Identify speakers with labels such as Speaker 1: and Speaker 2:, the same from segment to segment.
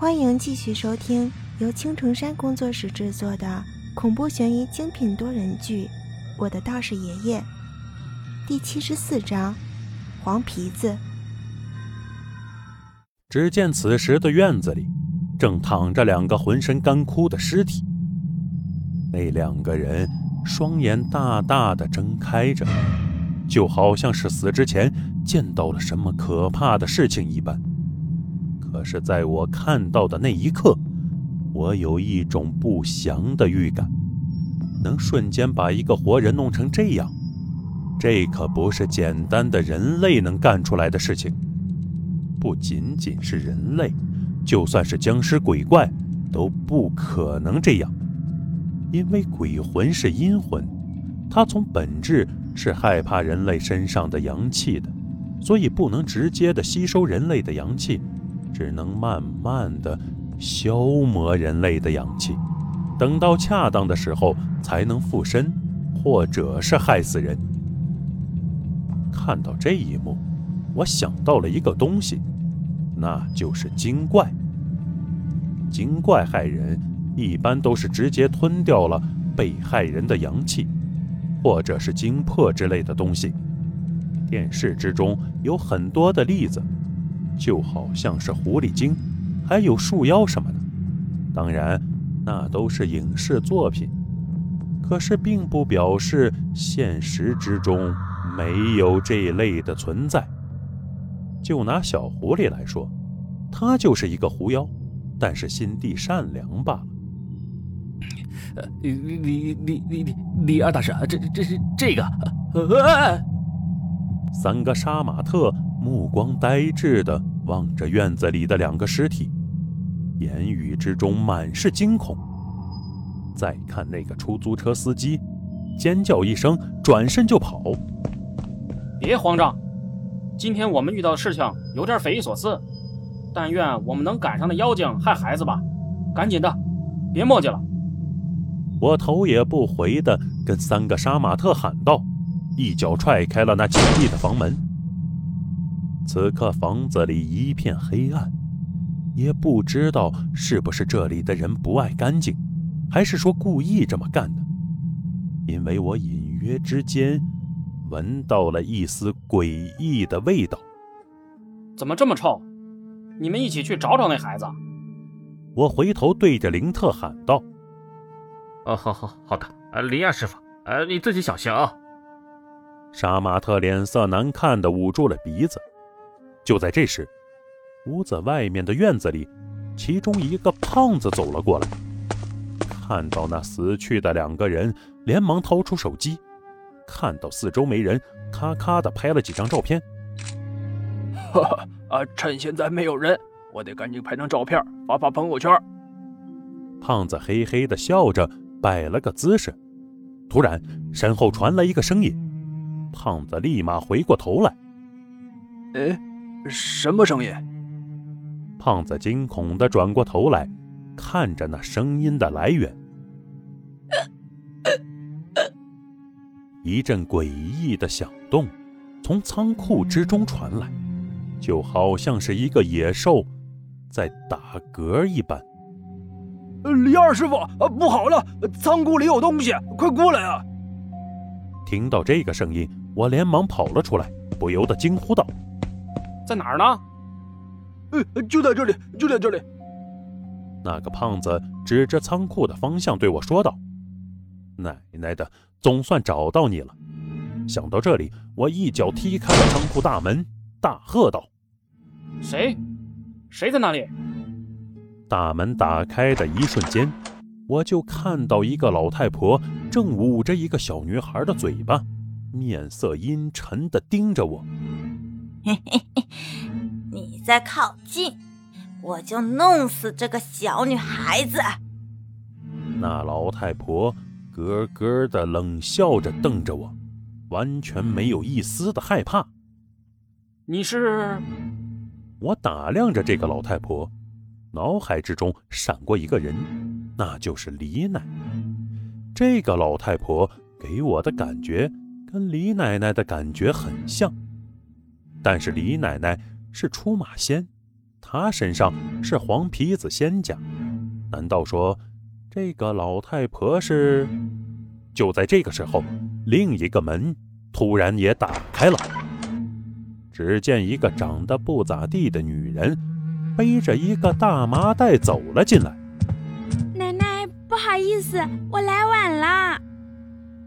Speaker 1: 欢迎继续收听由青城山工作室制作的恐怖悬疑精品多人剧《我的道士爷爷》第七十四章《黄皮子》。
Speaker 2: 只见此时的院子里正躺着两个浑身干枯的尸体，那两个人双眼大大的睁开着，就好像是死之前见到了什么可怕的事情一般。可是，在我看到的那一刻，我有一种不祥的预感。能瞬间把一个活人弄成这样，这可不是简单的人类能干出来的事情。不仅仅是人类，就算是僵尸鬼怪，都不可能这样。因为鬼魂是阴魂，它从本质是害怕人类身上的阳气的，所以不能直接的吸收人类的阳气。只能慢慢的消磨人类的阳气，等到恰当的时候才能附身，或者是害死人。看到这一幕，我想到了一个东西，那就是精怪。精怪害人，一般都是直接吞掉了被害人的阳气，或者是精魄之类的东西。电视之中有很多的例子。就好像是狐狸精，还有树妖什么的，当然，那都是影视作品。可是，并不表示现实之中没有这类的存在。就拿小狐狸来说，它就是一个狐妖，但是心地善良罢了。
Speaker 3: 呃，李李李李李李二大师，这这是这个，
Speaker 2: 三个杀马特。目光呆滞的望着院子里的两个尸体，言语之中满是惊恐。再看那个出租车司机，尖叫一声，转身就跑。
Speaker 4: 别慌张，今天我们遇到的事情有点匪夷所思，但愿我们能赶上那妖精害孩子吧。赶紧的，别墨迹了。
Speaker 2: 我头也不回的跟三个杀马特喊道，一脚踹开了那紧闭的房门。此刻房子里一片黑暗，也不知道是不是这里的人不爱干净，还是说故意这么干的。因为我隐约之间闻到了一丝诡异的味道。
Speaker 4: 怎么这么臭？你们一起去找找那孩子。
Speaker 2: 我回头对着林特喊道：“
Speaker 3: 哦，好好好的，呃，林亚师傅，呃，你自己小心啊。”
Speaker 2: 杀马特脸色难看的捂住了鼻子。就在这时，屋子外面的院子里，其中一个胖子走了过来。看到那死去的两个人，连忙掏出手机，看到四周没人，咔咔的拍了几张照片。
Speaker 5: 哈哈，啊，趁现在没有人，我得赶紧拍张照片发发朋友圈。
Speaker 2: 胖子嘿嘿的笑着，摆了个姿势。突然，身后传来一个声音，胖子立马回过头来，
Speaker 5: 哎。什么声音？
Speaker 2: 胖子惊恐地转过头来，看着那声音的来源。一阵诡异的响动从仓库之中传来，就好像是一个野兽在打嗝一般。
Speaker 5: 李二师傅，不好了，仓库里有东西，快过来啊！
Speaker 2: 听到这个声音，我连忙跑了出来，不由得惊呼道。
Speaker 4: 在哪儿呢？
Speaker 5: 呃，就在这里，就在这里。
Speaker 2: 那个胖子指着仓库的方向对我说道：“奶奶的，总算找到你了！”想到这里，我一脚踢开了仓库大门，大喝道：“
Speaker 4: 谁？谁在那里？”
Speaker 2: 大门打开的一瞬间，我就看到一个老太婆正捂着一个小女孩的嘴巴，面色阴沉地盯着我。
Speaker 6: 嘿嘿嘿，你再靠近，我就弄死这个小女孩子。
Speaker 2: 那老太婆咯咯的冷笑着瞪着我，完全没有一丝的害怕。
Speaker 4: 你是？
Speaker 2: 我打量着这个老太婆，脑海之中闪过一个人，那就是李奶奶。这个老太婆给我的感觉跟李奶奶的感觉很像。但是李奶奶是出马仙，她身上是黄皮子仙家，难道说这个老太婆是？就在这个时候，另一个门突然也打开了。只见一个长得不咋地的女人，背着一个大麻袋走了进来。
Speaker 7: 奶奶，不好意思，我来晚了。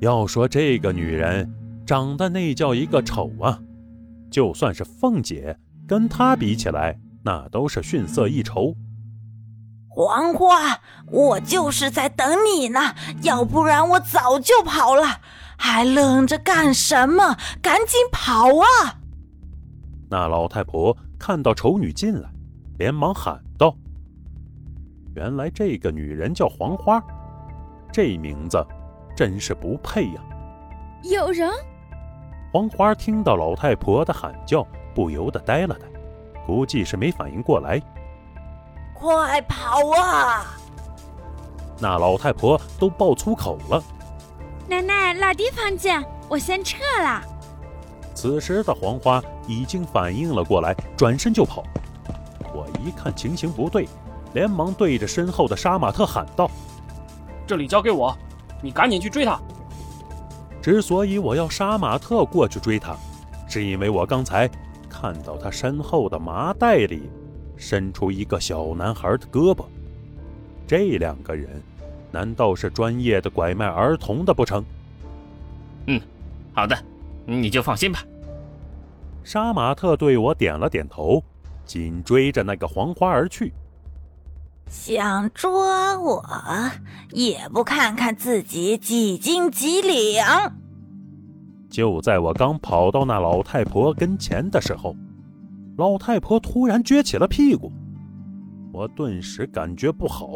Speaker 2: 要说这个女人长得那叫一个丑啊！就算是凤姐跟她比起来，那都是逊色一筹。
Speaker 6: 黄花，我就是在等你呢，要不然我早就跑了，还愣着干什么？赶紧跑啊！
Speaker 2: 那老太婆看到丑女进来，连忙喊道：“原来这个女人叫黄花，这名字真是不配呀！”
Speaker 7: 有人。
Speaker 2: 黄花听到老太婆的喊叫，不由得呆了呆，估计是没反应过来。
Speaker 6: 快跑啊！
Speaker 2: 那老太婆都爆粗口了。
Speaker 7: 奶奶，老地方见，我先撤了。
Speaker 2: 此时的黄花已经反应了过来，转身就跑。我一看情形不对，连忙对着身后的杀马特喊道：“
Speaker 4: 这里交给我，你赶紧去追他。”
Speaker 2: 之所以我要杀马特过去追他，是因为我刚才看到他身后的麻袋里。伸出一个小男孩的胳膊，这两个人难道是专业的拐卖儿童的不成？
Speaker 3: 嗯，好的，你就放心吧。
Speaker 2: 杀马特对我点了点头，紧追着那个黄花而去。
Speaker 6: 想捉我，也不看看自己几斤几两。
Speaker 2: 就在我刚跑到那老太婆跟前的时候。老太婆突然撅起了屁股，我顿时感觉不好。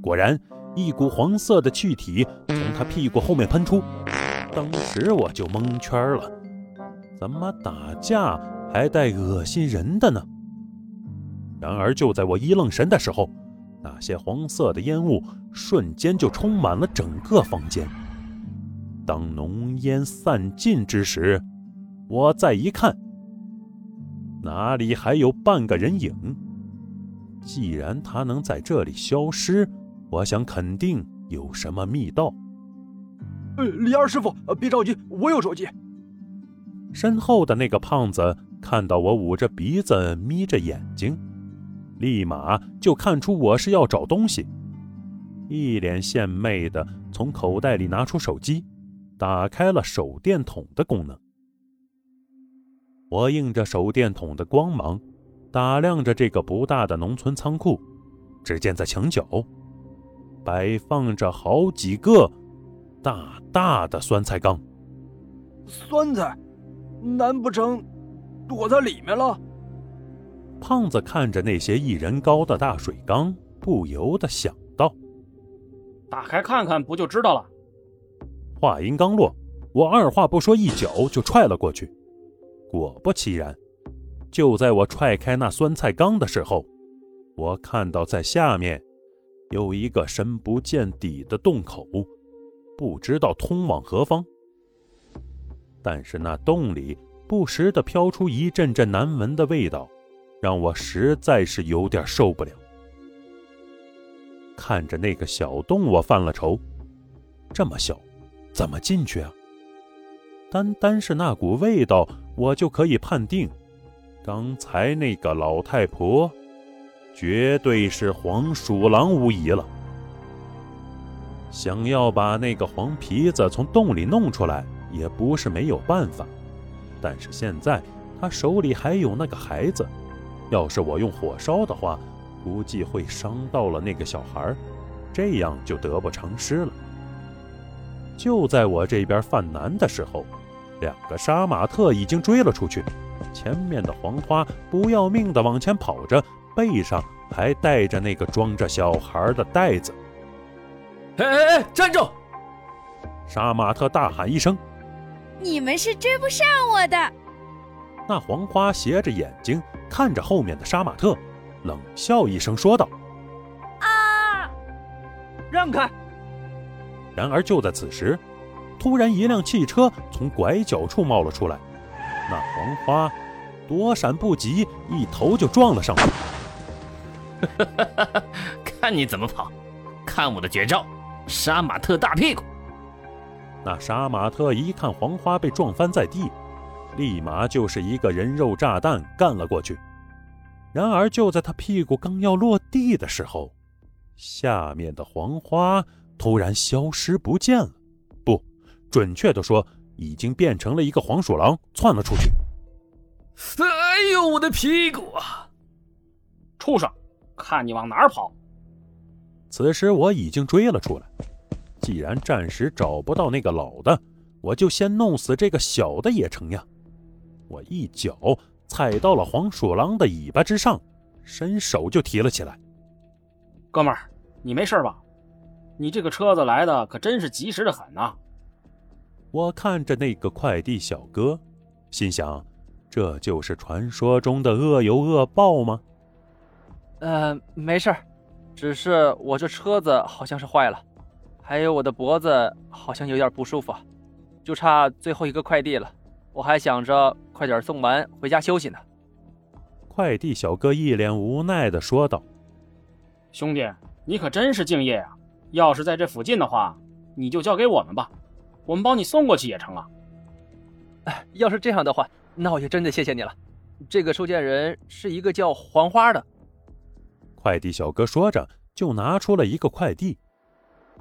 Speaker 2: 果然，一股黄色的气体从她屁股后面喷出，当时我就蒙圈了。怎么打架还带恶心人的呢？然而，就在我一愣神的时候，那些黄色的烟雾瞬间就充满了整个房间。当浓烟散尽之时，我再一看。哪里还有半个人影？既然他能在这里消失，我想肯定有什么密道。
Speaker 5: 呃，李二师傅，别着急，我有手机。
Speaker 2: 身后的那个胖子看到我捂着鼻子、眯着眼睛，立马就看出我是要找东西，一脸献媚的从口袋里拿出手机，打开了手电筒的功能。我映着手电筒的光芒，打量着这个不大的农村仓库。只见在墙角，摆放着好几个大大的酸菜缸。
Speaker 5: 酸菜？难不成躲在里面了？
Speaker 2: 胖子看着那些一人高的大水缸，不由得想到：
Speaker 4: 打开看看，不就知道了？
Speaker 2: 话音刚落，我二话不说，一脚就踹了过去。果不其然，就在我踹开那酸菜缸的时候，我看到在下面有一个深不见底的洞口，不知道通往何方。但是那洞里不时地飘出一阵阵难闻的味道，让我实在是有点受不了。看着那个小洞，我犯了愁：这么小，怎么进去啊？单单是那股味道。我就可以判定，刚才那个老太婆绝对是黄鼠狼无疑了。想要把那个黄皮子从洞里弄出来，也不是没有办法。但是现在他手里还有那个孩子，要是我用火烧的话，估计会伤到了那个小孩，这样就得不偿失了。就在我这边犯难的时候。两个杀马特已经追了出去，前面的黄花不要命的往前跑着，背上还带着那个装着小孩的袋子。
Speaker 3: 哎哎哎，站住！
Speaker 2: 杀马特大喊一声：“
Speaker 7: 你们是追不上我的！”
Speaker 2: 那黄花斜着眼睛看着后面的杀马特，冷笑一声说道：“
Speaker 7: 啊，
Speaker 5: 让开！”
Speaker 2: 然而就在此时。突然，一辆汽车从拐角处冒了出来，那黄花躲闪不及，一头就撞了上去。
Speaker 3: 看你怎么跑！看我的绝招——杀马特大屁股！
Speaker 2: 那杀马特一看黄花被撞翻在地，立马就是一个人肉炸弹干了过去。然而就在他屁股刚要落地的时候，下面的黄花突然消失不见了。不，准确的说，已经变成了一个黄鼠狼窜了出去。
Speaker 3: 哎呦，我的屁股啊！
Speaker 4: 畜生，看你往哪儿跑！
Speaker 2: 此时我已经追了出来。既然暂时找不到那个老的，我就先弄死这个小的也成呀！我一脚踩到了黄鼠狼的尾巴之上，伸手就提了起来。
Speaker 4: 哥们儿，你没事吧？你这个车子来的可真是及时的很呐！
Speaker 2: 我看着那个快递小哥，心想：这就是传说中的恶有恶报吗？
Speaker 5: 呃，没事只是我这车子好像是坏了。还有我的脖子好像有点不舒服，就差最后一个快递了。我还想着快点送完回家休息呢。
Speaker 2: 快递小哥一脸无奈地说道：“
Speaker 4: 兄弟，你可真是敬业啊！要是在这附近的话，你就交给我们吧，我们帮你送过去也成啊。”
Speaker 5: 哎，要是这样的话，那我就真的谢谢你了。这个收件人是一个叫黄花的。
Speaker 2: 快递小哥说着，就拿出了一个快递。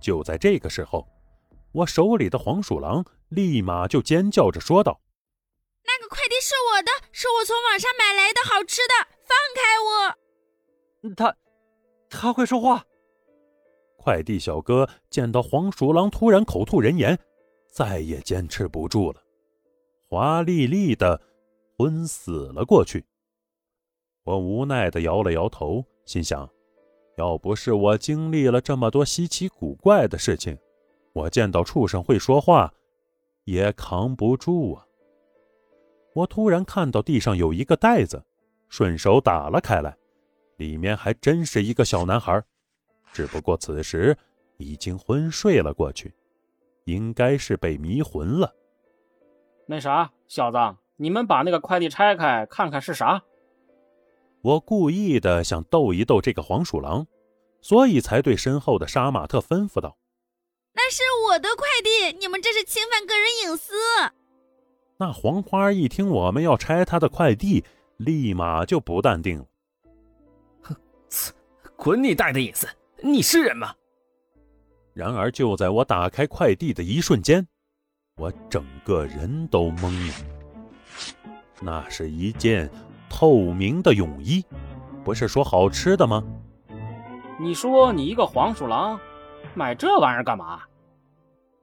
Speaker 2: 就在这个时候，我手里的黄鼠狼立马就尖叫着说道：“
Speaker 7: 那个快递是我的，是我从网上买来的好吃的，放开
Speaker 5: 我！”他，他会说话。
Speaker 2: 快递小哥见到黄鼠狼突然口吐人言，再也坚持不住了，华丽丽的昏死了过去。我无奈的摇了摇头，心想。要不是我经历了这么多稀奇古怪的事情，我见到畜生会说话，也扛不住啊！我突然看到地上有一个袋子，顺手打了开来，里面还真是一个小男孩，只不过此时已经昏睡了过去，应该是被迷魂了。
Speaker 4: 那啥，小子，你们把那个快递拆开看看是啥？
Speaker 2: 我故意的想逗一逗这个黄鼠狼，所以才对身后的杀马特吩咐道：“
Speaker 7: 那是我的快递，你们这是侵犯个人隐私。”
Speaker 2: 那黄花一听我们要拆他的快递，立马就不淡定了：“
Speaker 3: 哼，滚你带的隐私！你是人吗？”
Speaker 2: 然而就在我打开快递的一瞬间，我整个人都懵了。那是一件……透明的泳衣，不是说好吃的吗？
Speaker 4: 你说你一个黄鼠狼，买这玩意儿干嘛？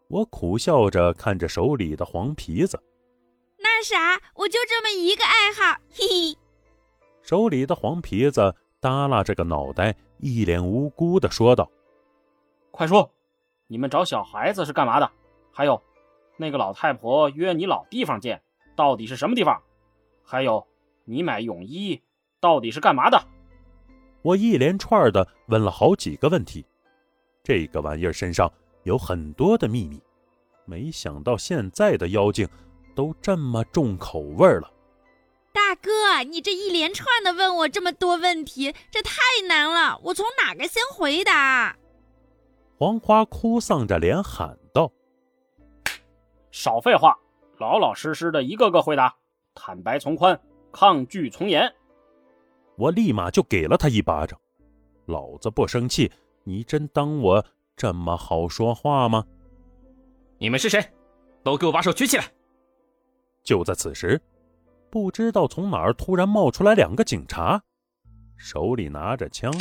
Speaker 2: 我苦笑着看着手里的黄皮子。
Speaker 7: 那啥，我就这么一个爱好，嘿嘿。
Speaker 2: 手里的黄皮子耷拉着个脑袋，一脸无辜的说道：“
Speaker 4: 快说，你们找小孩子是干嘛的？还有，那个老太婆约你老地方见，到底是什么地方？还有。”你买泳衣到底是干嘛的？
Speaker 2: 我一连串的问了好几个问题。这个玩意儿身上有很多的秘密，没想到现在的妖精都这么重口味了。
Speaker 7: 大哥，你这一连串的问我这么多问题，这太难了，我从哪个先回答？
Speaker 2: 黄花哭丧着脸喊道：“
Speaker 4: 少废话，老老实实的一个个回答，坦白从宽。”抗拒从严，
Speaker 2: 我立马就给了他一巴掌。老子不生气，你真当我这么好说话吗？
Speaker 3: 你们是谁？都给我把手举起来！
Speaker 2: 就在此时，不知道从哪儿突然冒出来两个警察，手里拿着枪。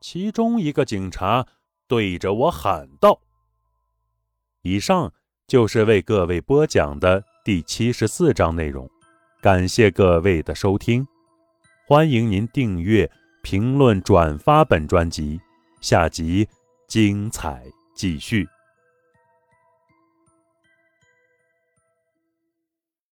Speaker 2: 其中一个警察对着我喊道：“以上就是为各位播讲的第七十四章内容。”感谢各位的收听，欢迎您订阅、评论、转发本专辑，下集精彩继续。